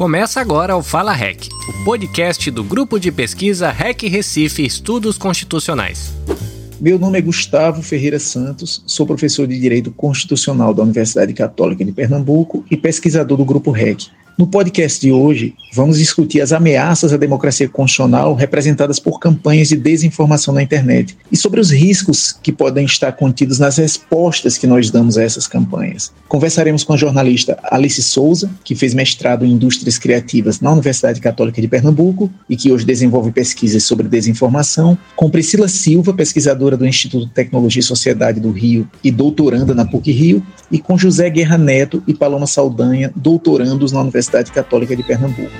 Começa agora o Fala REC, o podcast do grupo de pesquisa REC Recife Estudos Constitucionais. Meu nome é Gustavo Ferreira Santos, sou professor de Direito Constitucional da Universidade Católica de Pernambuco e pesquisador do Grupo REC. No podcast de hoje, vamos discutir as ameaças à democracia constitucional representadas por campanhas de desinformação na internet e sobre os riscos que podem estar contidos nas respostas que nós damos a essas campanhas. Conversaremos com a jornalista Alice Souza, que fez mestrado em Indústrias Criativas na Universidade Católica de Pernambuco e que hoje desenvolve pesquisas sobre desinformação, com Priscila Silva, pesquisadora do Instituto de Tecnologia e Sociedade do Rio e doutoranda na PUC Rio, e com José Guerra Neto e Paloma Saldanha, doutorandos na Universidade Universidade Católica de Pernambuco.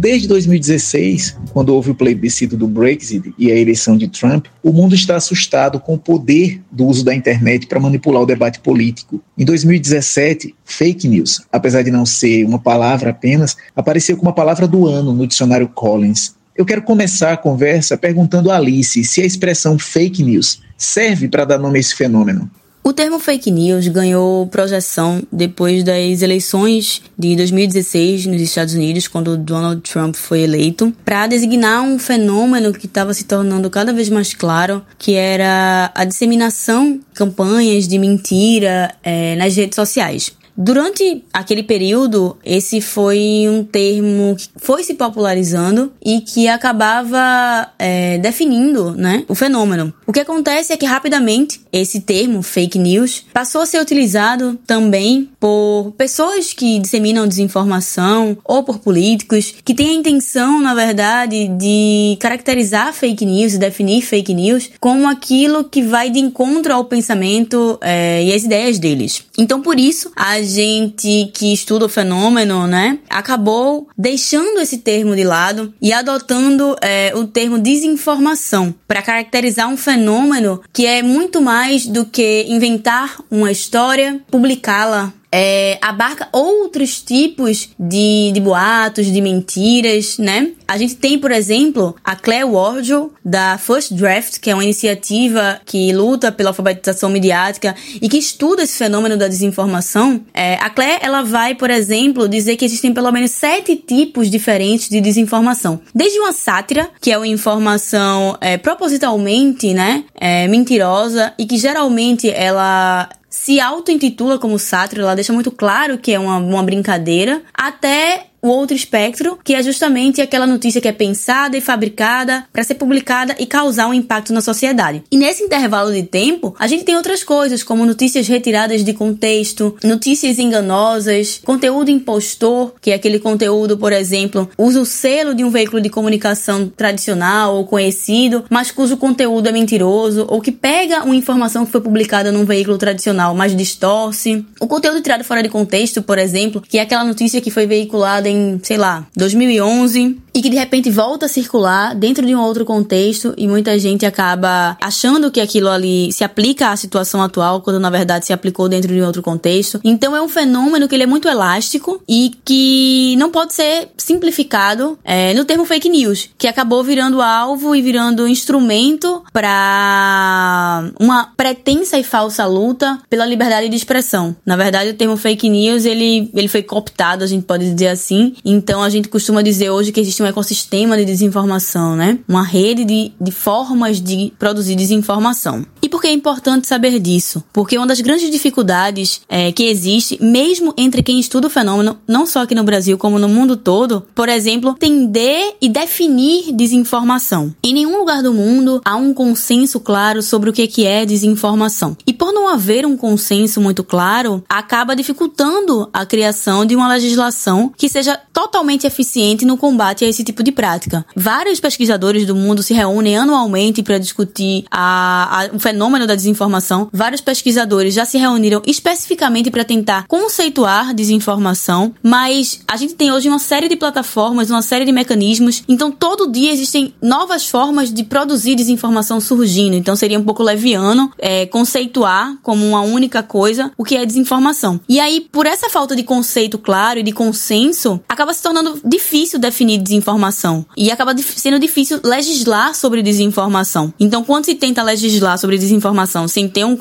Desde 2016, quando houve o plebiscito do Brexit e a eleição de Trump, o mundo está assustado com o poder do uso da internet para manipular o debate político. Em 2017, fake news, apesar de não ser uma palavra apenas, apareceu como a palavra do ano no dicionário Collins. Eu quero começar a conversa perguntando a Alice se a expressão fake news serve para dar nome a esse fenômeno. O termo fake news ganhou projeção depois das eleições de 2016 nos Estados Unidos, quando Donald Trump foi eleito, para designar um fenômeno que estava se tornando cada vez mais claro, que era a disseminação de campanhas de mentira é, nas redes sociais. Durante aquele período, esse foi um termo que foi se popularizando e que acabava é, definindo né, o fenômeno. O que acontece é que rapidamente esse termo, fake news, passou a ser utilizado também por pessoas que disseminam desinformação ou por políticos que têm a intenção, na verdade, de caracterizar fake news e definir fake news como aquilo que vai de encontro ao pensamento é, e às ideias deles. Então, por isso, a gente que estuda o fenômeno, né, acabou deixando esse termo de lado e adotando é, o termo desinformação para caracterizar um fenômeno que é muito mais do que inventar uma história, publicá-la é, abarca outros tipos de, de boatos, de mentiras, né? A gente tem, por exemplo, a Claire Wardle, da First Draft, que é uma iniciativa que luta pela alfabetização midiática e que estuda esse fenômeno da desinformação. É, a Claire, ela vai, por exemplo, dizer que existem pelo menos sete tipos diferentes de desinformação. Desde uma sátira, que é uma informação é, propositalmente, né, é, mentirosa e que geralmente ela se auto-intitula como sátira, ela deixa muito claro que é uma, uma brincadeira, até o outro espectro, que é justamente aquela notícia que é pensada e fabricada para ser publicada e causar um impacto na sociedade. E nesse intervalo de tempo, a gente tem outras coisas, como notícias retiradas de contexto, notícias enganosas, conteúdo impostor, que é aquele conteúdo, por exemplo, usa o selo de um veículo de comunicação tradicional ou conhecido, mas cujo conteúdo é mentiroso, ou que pega uma informação que foi publicada num veículo tradicional, mas distorce. O conteúdo tirado fora de contexto, por exemplo, que é aquela notícia que foi veiculada em, sei lá, 2011 e que de repente volta a circular dentro de um outro contexto e muita gente acaba achando que aquilo ali se aplica à situação atual, quando na verdade se aplicou dentro de um outro contexto. Então é um fenômeno que ele é muito elástico e que não pode ser simplificado é, no termo fake news, que acabou virando alvo e virando instrumento para uma pretensa e falsa luta pela liberdade de expressão. Na verdade, o termo fake news ele, ele foi cooptado, a gente pode dizer assim. Então a gente costuma dizer hoje que existe um ecossistema de desinformação, né? Uma rede de, de formas de produzir desinformação. E por que é importante saber disso? Porque uma das grandes dificuldades é, que existe, mesmo entre quem estuda o fenômeno, não só aqui no Brasil, como no mundo todo, por exemplo, entender e definir desinformação. Em nenhum lugar do mundo há um consenso claro sobre o que é desinformação. E por não haver um consenso muito claro, acaba dificultando a criação de uma legislação que seja totalmente eficiente no combate a esse tipo de prática. Vários pesquisadores do mundo se reúnem anualmente para discutir a, a, o fenômeno da desinformação. Vários pesquisadores já se reuniram especificamente para tentar conceituar desinformação, mas a gente tem hoje uma série de plataformas, uma série de mecanismos, então todo dia existem novas formas de produzir desinformação surgindo. Então seria um pouco leviano é, conceituar como uma única coisa o que é desinformação. E aí, por essa falta de conceito claro e de consenso, acaba se tornando difícil definir desinformação e acaba sendo difícil legislar sobre desinformação. Então, quando se tenta legislar sobre desinformação sem ter um,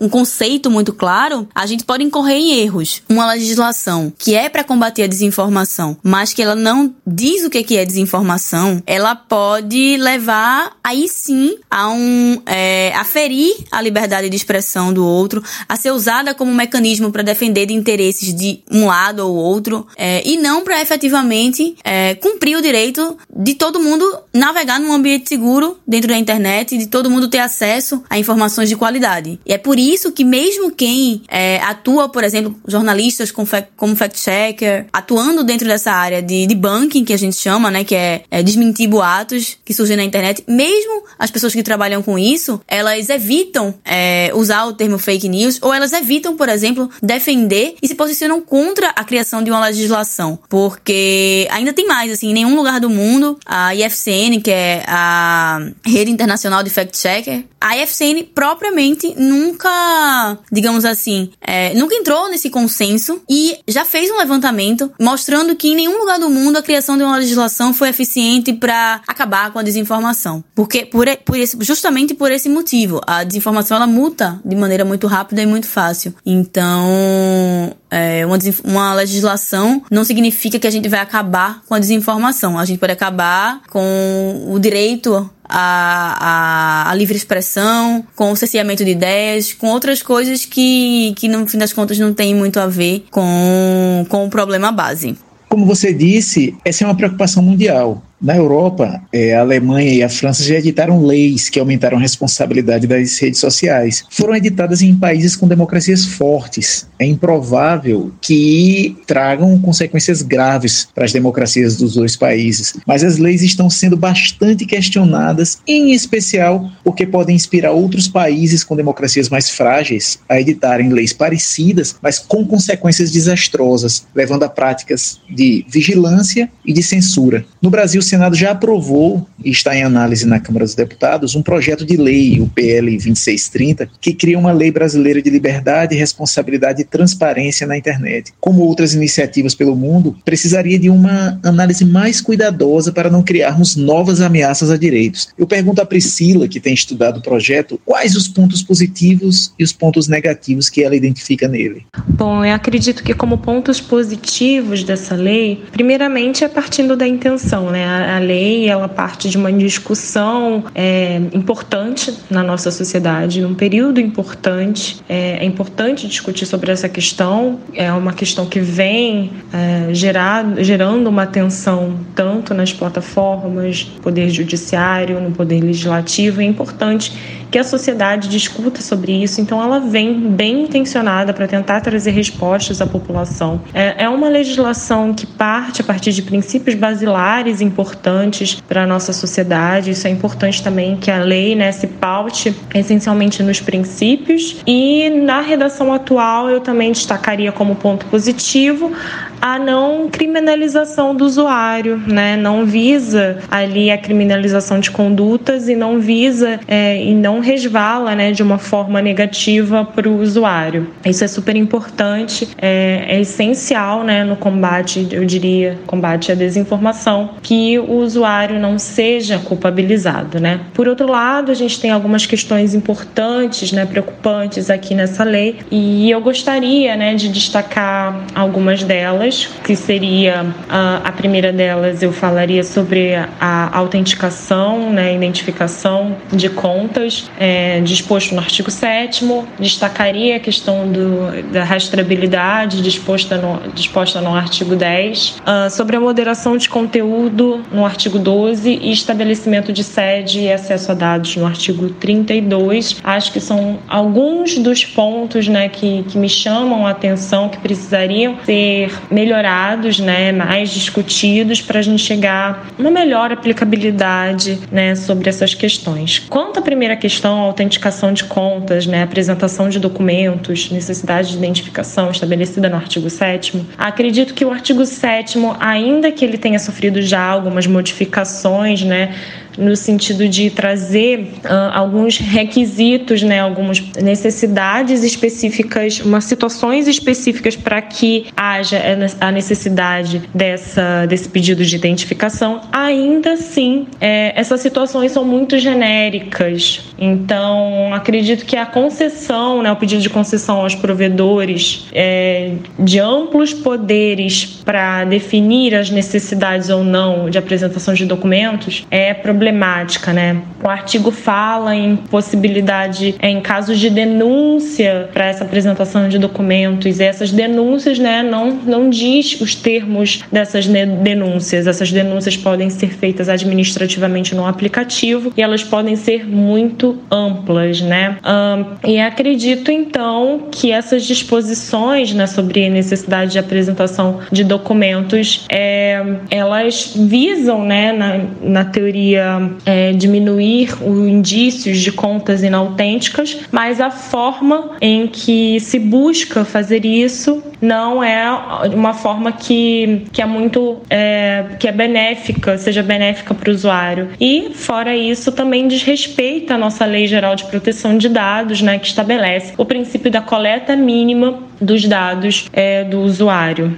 um conceito muito claro, a gente pode incorrer em erros. Uma legislação que é para combater a desinformação, mas que ela não diz o que é desinformação, ela pode levar aí sim a um é, a ferir a liberdade de expressão do outro, a ser usada como mecanismo para defender de interesses de um lado ou outro, é, e não para efetivamente é, cumprir o direito de todo mundo navegar num ambiente seguro dentro da internet, de todo mundo ter acesso a informações de qualidade. E é por isso que mesmo quem é, atua, por exemplo, jornalistas como fact-checker, atuando dentro dessa área de, de banking que a gente chama, né, que é, é desmentir boatos que surgem na internet, mesmo as pessoas que trabalham com isso, elas evitam é, usar o termo fake news ou elas evitam, por exemplo, defender e se posicionam contra a criação de uma legislação, porque ainda tem mais, assim, em nenhum lugar do mundo a IFCN, que é a rede internacional de fact-checker, a IFCN propriamente nunca, digamos assim, é, nunca entrou nesse consenso e já fez um levantamento mostrando que em nenhum lugar do mundo a criação de uma legislação foi eficiente para acabar com a desinformação. Porque por, por esse, justamente por esse motivo, a desinformação ela muta de maneira muito rápida e muito fácil. Então, é, uma, uma legislação não significa que a gente vai acabar com a desinformação. A gente pode acabar com o direito a, a, livre expressão, com o cerceamento de ideias, com outras coisas que, que no fim das contas não tem muito a ver com, com o problema base. Como você disse, essa é uma preocupação mundial. Na Europa, é, a Alemanha e a França já editaram leis que aumentaram a responsabilidade das redes sociais. Foram editadas em países com democracias fortes. É improvável que tragam consequências graves para as democracias dos dois países, mas as leis estão sendo bastante questionadas, em especial porque podem inspirar outros países com democracias mais frágeis a editarem leis parecidas, mas com consequências desastrosas, levando a práticas de vigilância e de censura. No Brasil, Senado já aprovou e está em análise na Câmara dos Deputados um projeto de lei, o PL 2630, que cria uma lei brasileira de liberdade, responsabilidade e transparência na internet. Como outras iniciativas pelo mundo, precisaria de uma análise mais cuidadosa para não criarmos novas ameaças a direitos. Eu pergunto à Priscila, que tem estudado o projeto, quais os pontos positivos e os pontos negativos que ela identifica nele. Bom, eu acredito que como pontos positivos dessa lei, primeiramente é partindo da intenção, né? A, lei ela parte de uma discussão é, importante na nossa sociedade, num período importante. É, é, importante discutir sobre essa questão. É uma questão que vem é, gerar, gerando uma tensão tanto nas plataformas, no poder judiciário, no poder legislativo. É importante que a sociedade discuta sobre isso. Então, ela vem bem intencionada para tentar trazer respostas à população. É, é uma legislação que parte a partir de princípios basilares importantes para a nossa sociedade. Isso é importante também que a lei né, se paute essencialmente nos princípios. E na redação atual, eu também destacaria como ponto positivo a não criminalização do usuário, né? Não visa ali a criminalização de condutas e não visa é, e não resvala, né, de uma forma negativa para o usuário. Isso é super importante, é, é, essencial, né, no combate, eu diria, combate à desinformação, que o usuário não seja culpabilizado, né? Por outro lado, a gente tem algumas questões importantes, né, preocupantes aqui nessa lei e eu gostaria, né, de destacar algumas delas, que seria a, a primeira delas eu falaria sobre a autenticação, né, identificação de contas é, disposto no artigo 7 destacaria a questão do, da rastreabilidade disposta no, disposta no artigo 10, uh, ah, sobre a moderação de conteúdo no artigo 12 e estabelecimento de sede e acesso a dados no artigo 32. Acho que são alguns dos pontos né, que, que me chamam a atenção, que precisariam ser melhorados, né, mais discutidos para a gente chegar a uma melhor aplicabilidade né, sobre essas questões. Quanto à primeira questão, questão autenticação de contas, né, apresentação de documentos, necessidade de identificação estabelecida no artigo 7 acredito que o artigo 7 ainda que ele tenha sofrido já algumas modificações, né, no sentido de trazer uh, alguns requisitos, né, algumas necessidades específicas, umas situações específicas para que haja a necessidade dessa, desse pedido de identificação, ainda assim, é, essas situações são muito genéricas. Então, acredito que a concessão, né, o pedido de concessão aos provedores é, de amplos poderes para definir as necessidades ou não de apresentação de documentos é problemática, né? O artigo fala em possibilidade, é, em casos de denúncia para essa apresentação de documentos, e essas denúncias, né, não, não diz os termos dessas denúncias. Essas denúncias podem ser feitas administrativamente no aplicativo e elas podem ser muito amplas, né? Um, e acredito então que essas disposições né, sobre necessidade de apresentação de documentos, é, elas visam, né, na, na teoria, é, diminuir os indícios de contas inautênticas, mas a forma em que se busca fazer isso não é uma forma que, que é muito é, que é benéfica, seja benéfica para o usuário. E fora isso, também desrespeita a nossa lei geral de proteção de dados, né, que estabelece o princípio da coleta mínima dos dados é, do usuário.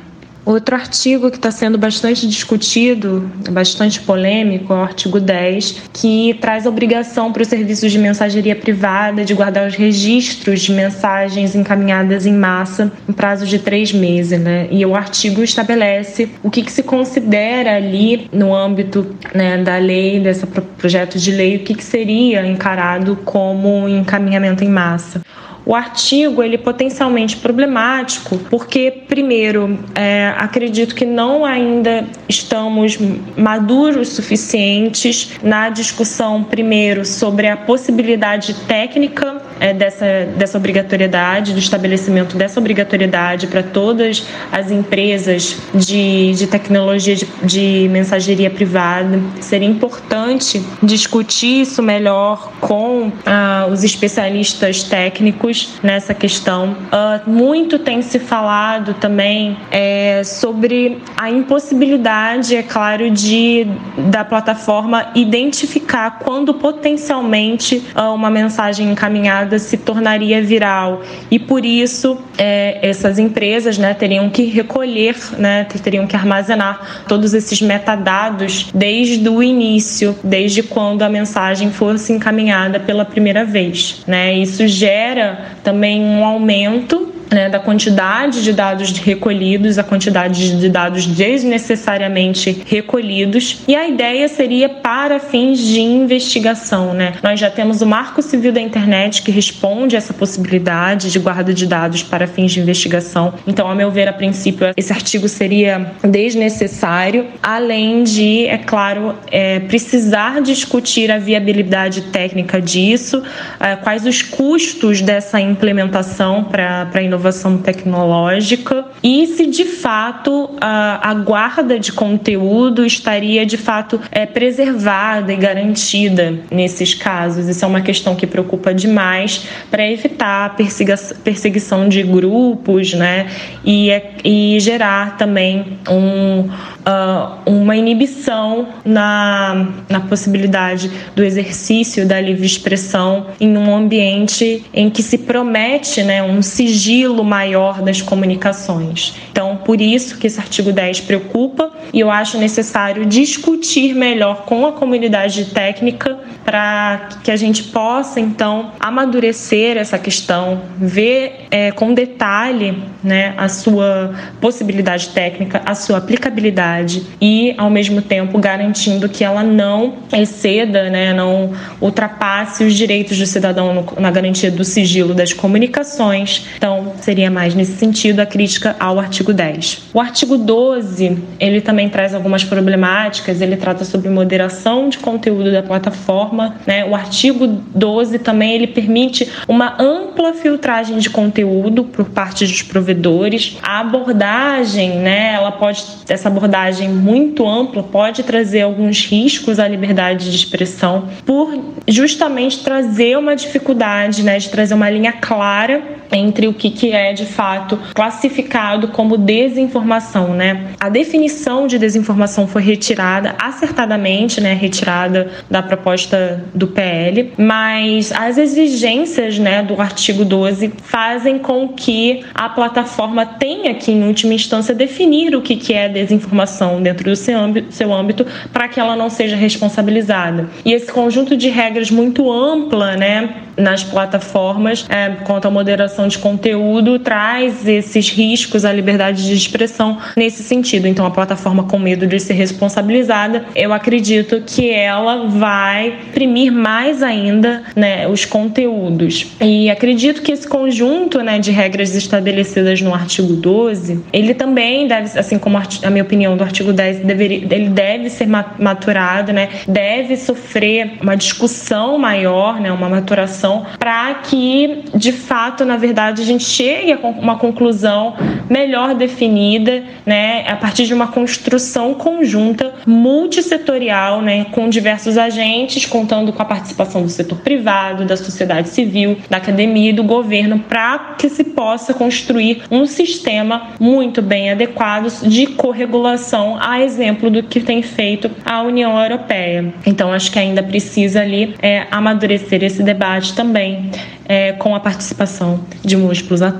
Outro artigo que está sendo bastante discutido, bastante polêmico, é o artigo 10, que traz a obrigação para os serviços de mensageria privada de guardar os registros de mensagens encaminhadas em massa em prazo de três meses. Né? E o artigo estabelece o que, que se considera ali no âmbito né, da lei, desse projeto de lei, o que, que seria encarado como encaminhamento em massa o artigo ele é potencialmente problemático porque primeiro é, acredito que não ainda estamos maduros suficientes na discussão primeiro sobre a possibilidade técnica é, dessa, dessa obrigatoriedade, do estabelecimento dessa obrigatoriedade para todas as empresas de, de tecnologia de, de mensageria privada. Seria importante discutir isso melhor com ah, os especialistas técnicos nessa questão. Ah, muito tem se falado também é, sobre a impossibilidade, é claro, de da plataforma identificar quando potencialmente ah, uma mensagem encaminhada se tornaria viral e por isso é, essas empresas né, teriam que recolher, né, teriam que armazenar todos esses metadados desde o início, desde quando a mensagem fosse encaminhada pela primeira vez. Né? Isso gera também um aumento né, da quantidade de dados recolhidos, a quantidade de dados desnecessariamente recolhidos. E a ideia seria para fins de investigação. Né? Nós já temos o Marco Civil da Internet que responde essa possibilidade de guarda de dados para fins de investigação. Então, a meu ver, a princípio, esse artigo seria desnecessário, além de, é claro, é, precisar discutir a viabilidade técnica disso, é, quais os custos dessa implementação para a inovação inovação tecnológica e se de fato a, a guarda de conteúdo estaria de fato é, preservada e garantida nesses casos. Isso é uma questão que preocupa demais para evitar a perseguição de grupos né, e, é, e gerar também um, uh, uma inibição na, na possibilidade do exercício da livre expressão em um ambiente em que se promete né, um sigilo sigilo maior das comunicações. Então, por isso que esse artigo 10 preocupa e eu acho necessário discutir melhor com a comunidade técnica para que a gente possa, então, amadurecer essa questão, ver é, com detalhe né, a sua possibilidade técnica, a sua aplicabilidade e, ao mesmo tempo, garantindo que ela não exceda, né, não ultrapasse os direitos do cidadão no, na garantia do sigilo das comunicações. Então, seria mais nesse sentido a crítica ao artigo 10. O artigo 12, ele também traz algumas problemáticas, ele trata sobre moderação de conteúdo da plataforma né? O artigo 12 também ele permite uma ampla filtragem de conteúdo por parte dos provedores. A abordagem, né, ela pode essa abordagem muito ampla pode trazer alguns riscos à liberdade de expressão por justamente trazer uma dificuldade, né, de trazer uma linha clara entre o que, que é de fato classificado como desinformação, né? A definição de desinformação foi retirada acertadamente, né? Retirada da proposta do PL, mas as exigências, né, do artigo 12 fazem com que a plataforma tenha que, em última instância, definir o que, que é desinformação dentro do seu âmbito, seu âmbito para que ela não seja responsabilizada. E esse conjunto de regras muito ampla, né, nas plataformas é, quanto à moderação de conteúdo traz esses riscos à liberdade de expressão nesse sentido. Então, a plataforma com medo de ser responsabilizada, eu acredito que ela vai imprimir mais ainda né, os conteúdos. E acredito que esse conjunto né, de regras estabelecidas no artigo 12, ele também deve, assim como a minha opinião do artigo 10, deveria, ele deve ser maturado, né, deve sofrer uma discussão maior, né, uma maturação para que, de fato, na verdade, a gente chegue a uma conclusão melhor definida, né, a partir de uma construção conjunta, multissetorial, né, com diversos agentes, contando com a participação do setor privado, da sociedade civil, da academia e do governo, para que se possa construir um sistema muito bem adequado de corregulação, a exemplo do que tem feito a União Europeia. Então, acho que ainda precisa ali é, amadurecer esse debate também é, com a participação de múltiplos atores.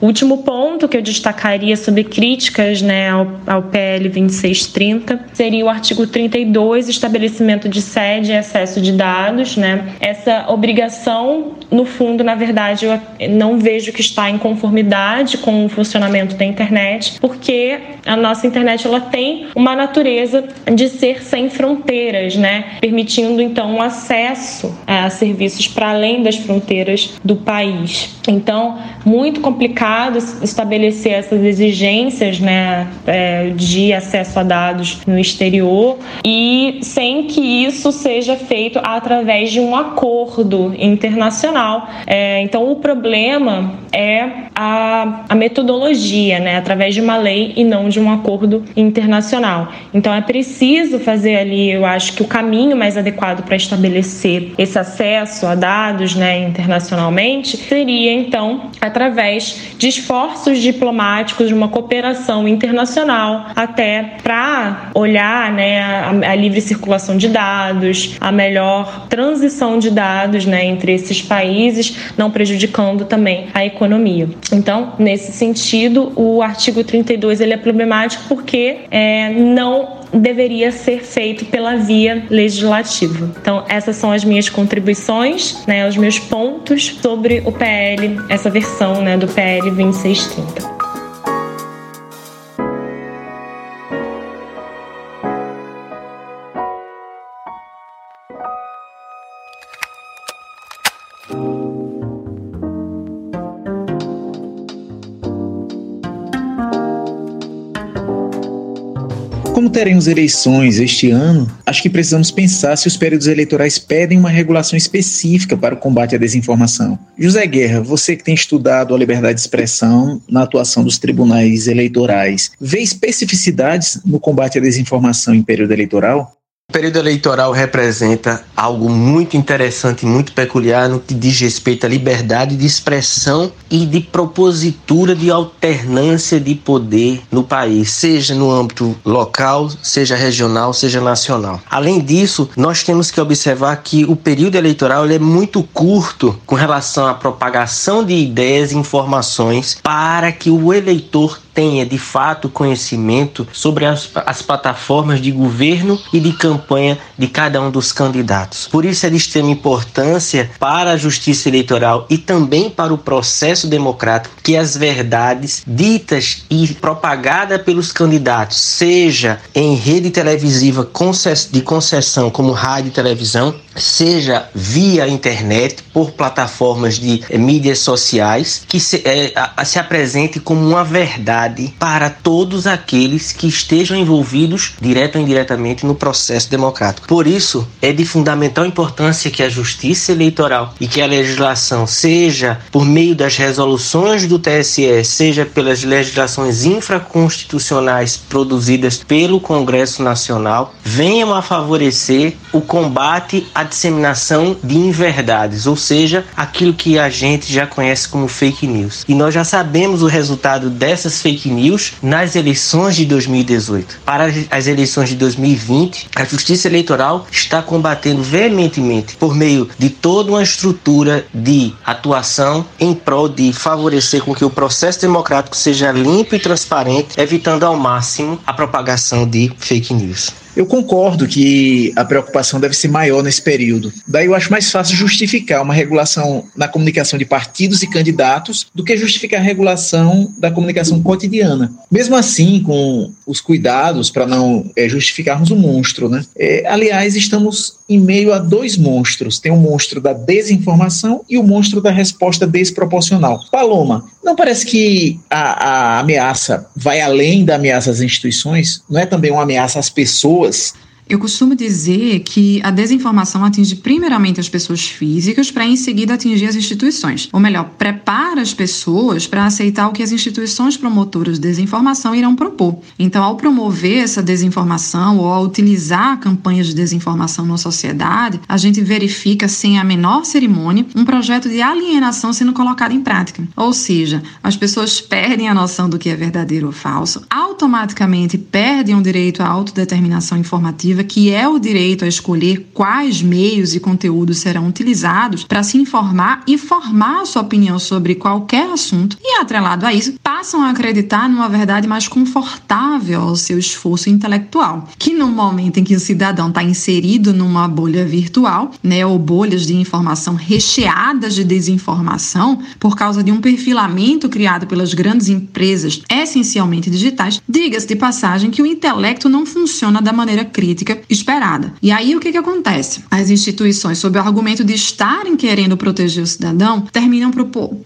O último ponto que eu destacaria sobre críticas né, ao, ao PL 2630 seria o artigo 32, estabelecimento de sede e acesso de dados. Né? Essa obrigação, no fundo, na verdade, eu não vejo que está em conformidade com o funcionamento da internet, porque a nossa internet ela tem uma natureza de ser sem fronteiras, né? permitindo então um acesso a serviços para além das fronteiras do país. Então, muito complicado estabelecer essas exigências né, é, de acesso a dados no exterior e sem que isso seja feito através de um acordo internacional. É, então, o problema é a, a metodologia, né, através de uma lei e não de um acordo internacional. Então, é preciso fazer ali, eu acho que o caminho mais adequado para estabelecer esse acesso a dados né, internacionalmente seria então através de esforços diplomáticos, de uma cooperação internacional, até para olhar né, a, a, livre circulação de dados, a melhor transição de dados né, entre esses países, não prejudicando também a economia. Então, nesse sentido, o artigo 32 ele é problemático porque é, não deveria ser feito pela via legislativa. Então, essas são as minhas contribuições, né, os meus pontos sobre o PL, essa versão né, do PL 2630. Como teremos eleições este ano, acho que precisamos pensar se os períodos eleitorais pedem uma regulação específica para o combate à desinformação. José Guerra, você que tem estudado a liberdade de expressão na atuação dos tribunais eleitorais, vê especificidades no combate à desinformação em período eleitoral? O período eleitoral representa algo muito interessante e muito peculiar no que diz respeito à liberdade de expressão e de propositura de alternância de poder no país, seja no âmbito local, seja regional, seja nacional. Além disso, nós temos que observar que o período eleitoral é muito curto com relação à propagação de ideias e informações para que o eleitor tenha de fato conhecimento sobre as, as plataformas de governo e de campanha de cada um dos candidatos. Por isso é de extrema importância para a justiça eleitoral e também para o processo democrático que as verdades ditas e propagadas pelos candidatos, seja em rede televisiva de concessão como rádio e televisão, seja via internet, por plataformas de eh, mídias sociais, que se, é, a, se apresente como uma verdade para todos aqueles que estejam envolvidos, direto ou indiretamente, no processo democrático. Por isso, é de fundamental importância que a justiça eleitoral e que a legislação, seja por meio das resoluções do TSE, seja pelas legislações infraconstitucionais produzidas pelo Congresso Nacional, venham a favorecer o combate à disseminação de inverdades, ou seja, aquilo que a gente já conhece como fake news. E nós já sabemos o resultado dessas fake news nas eleições de 2018. Para as eleições de 2020, a Justiça Eleitoral está combatendo veementemente por meio de toda uma estrutura de atuação em prol de favorecer com que o processo democrático seja limpo e transparente, evitando ao máximo a propagação de fake news. Eu concordo que a preocupação deve ser maior nesse período. Daí eu acho mais fácil justificar uma regulação na comunicação de partidos e candidatos do que justificar a regulação da comunicação cotidiana. Mesmo assim, com os cuidados para não é, justificarmos o um monstro, né? É, aliás, estamos em meio a dois monstros. Tem o monstro da desinformação e o monstro da resposta desproporcional. Paloma, não parece que a, a ameaça vai além da ameaça às instituições? Não é também uma ameaça às pessoas? Eu costumo dizer que a desinformação atinge primeiramente as pessoas físicas para em seguida atingir as instituições. Ou melhor, prepara as pessoas para aceitar o que as instituições promotoras de desinformação irão propor. Então, ao promover essa desinformação ou ao utilizar campanhas de desinformação na sociedade, a gente verifica sem a menor cerimônia um projeto de alienação sendo colocado em prática. Ou seja, as pessoas perdem a noção do que é verdadeiro ou falso, automaticamente perdem o direito à autodeterminação informativa que é o direito a escolher quais meios e conteúdos serão utilizados para se informar e formar a sua opinião sobre qualquer assunto, e atrelado a isso, passam a acreditar numa verdade mais confortável ao seu esforço intelectual, que no momento em que o cidadão está inserido numa bolha virtual, né, ou bolhas de informação recheadas de desinformação, por causa de um perfilamento criado pelas grandes empresas, essencialmente digitais, diga-se de passagem que o intelecto não funciona da maneira crítica esperada. E aí o que, que acontece? As instituições, sob o argumento de estarem querendo proteger o cidadão, terminam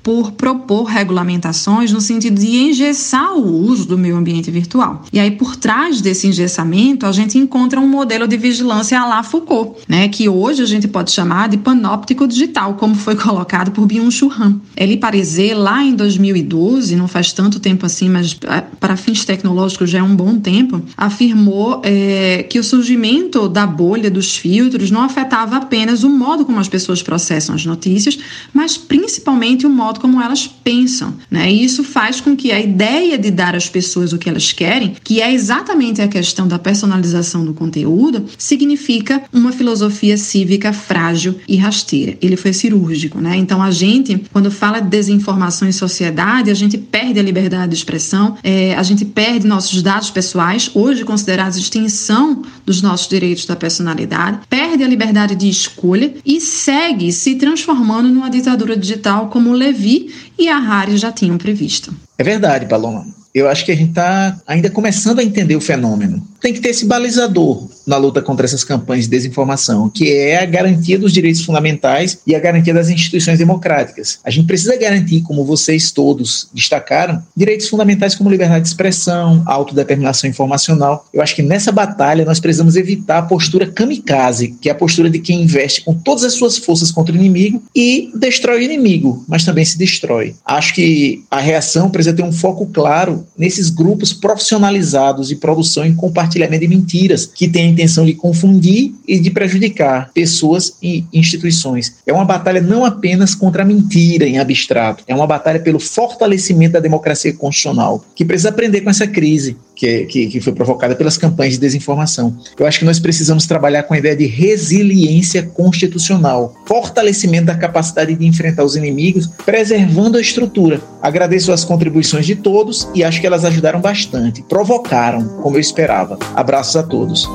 por propor regulamentações no sentido de engessar o uso do meio ambiente virtual. E aí, por trás desse engessamento, a gente encontra um modelo de vigilância à la Foucault, né, que hoje a gente pode chamar de panóptico digital, como foi colocado por Byung-Chul Han. Ele Parizet, lá em 2012, não faz tanto tempo assim, mas é, para fins tecnológicos já é um bom tempo, afirmou é, que o surgimento surgimento da bolha dos filtros não afetava apenas o modo como as pessoas processam as notícias, mas principalmente o modo como elas pensam. Né? E isso faz com que a ideia de dar às pessoas o que elas querem, que é exatamente a questão da personalização do conteúdo, significa uma filosofia cívica frágil e rasteira. Ele foi cirúrgico. Né? Então, a gente, quando fala de desinformação em sociedade, a gente perde a liberdade de expressão, é, a gente perde nossos dados pessoais, hoje considerados extensão dos nossos direitos da personalidade, perde a liberdade de escolha e segue se transformando numa ditadura digital como Levi e Harari já tinham previsto. É verdade, Paloma. Eu acho que a gente está ainda começando a entender o fenômeno tem que ter esse balizador na luta contra essas campanhas de desinformação, que é a garantia dos direitos fundamentais e a garantia das instituições democráticas. A gente precisa garantir, como vocês todos destacaram, direitos fundamentais como liberdade de expressão, autodeterminação informacional. Eu acho que nessa batalha nós precisamos evitar a postura kamikaze, que é a postura de quem investe com todas as suas forças contra o inimigo e destrói o inimigo, mas também se destrói. Acho que a reação precisa ter um foco claro nesses grupos profissionalizados de produção e compartilhamento de mentiras que tem a intenção de confundir e de prejudicar pessoas e instituições. É uma batalha não apenas contra a mentira em abstrato, é uma batalha pelo fortalecimento da democracia constitucional, que precisa aprender com essa crise que, que, que foi provocada pelas campanhas de desinformação. Eu acho que nós precisamos trabalhar com a ideia de resiliência constitucional, fortalecimento da capacidade de enfrentar os inimigos, preservando a estrutura. Agradeço as contribuições de todos e acho que elas ajudaram bastante, provocaram, como eu esperava. Abraços a todos.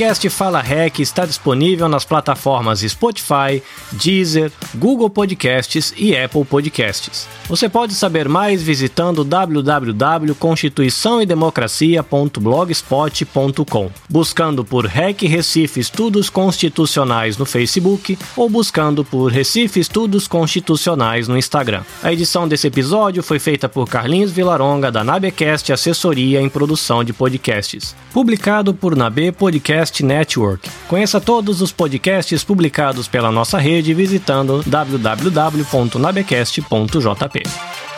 Podcast Fala Rec está disponível nas plataformas Spotify, Deezer, Google Podcasts e Apple Podcasts. Você pode saber mais visitando www.constituiçãoedemocracia.blogspot.com, buscando por REC Recife Estudos Constitucionais no Facebook ou buscando por Recife Estudos Constitucionais no Instagram. A edição desse episódio foi feita por Carlinhos Vilaronga da Nabecast Assessoria em Produção de Podcasts, publicado por Nabe Podcast Podcast Network. Conheça todos os podcasts publicados pela nossa rede visitando www.nabecast.jp.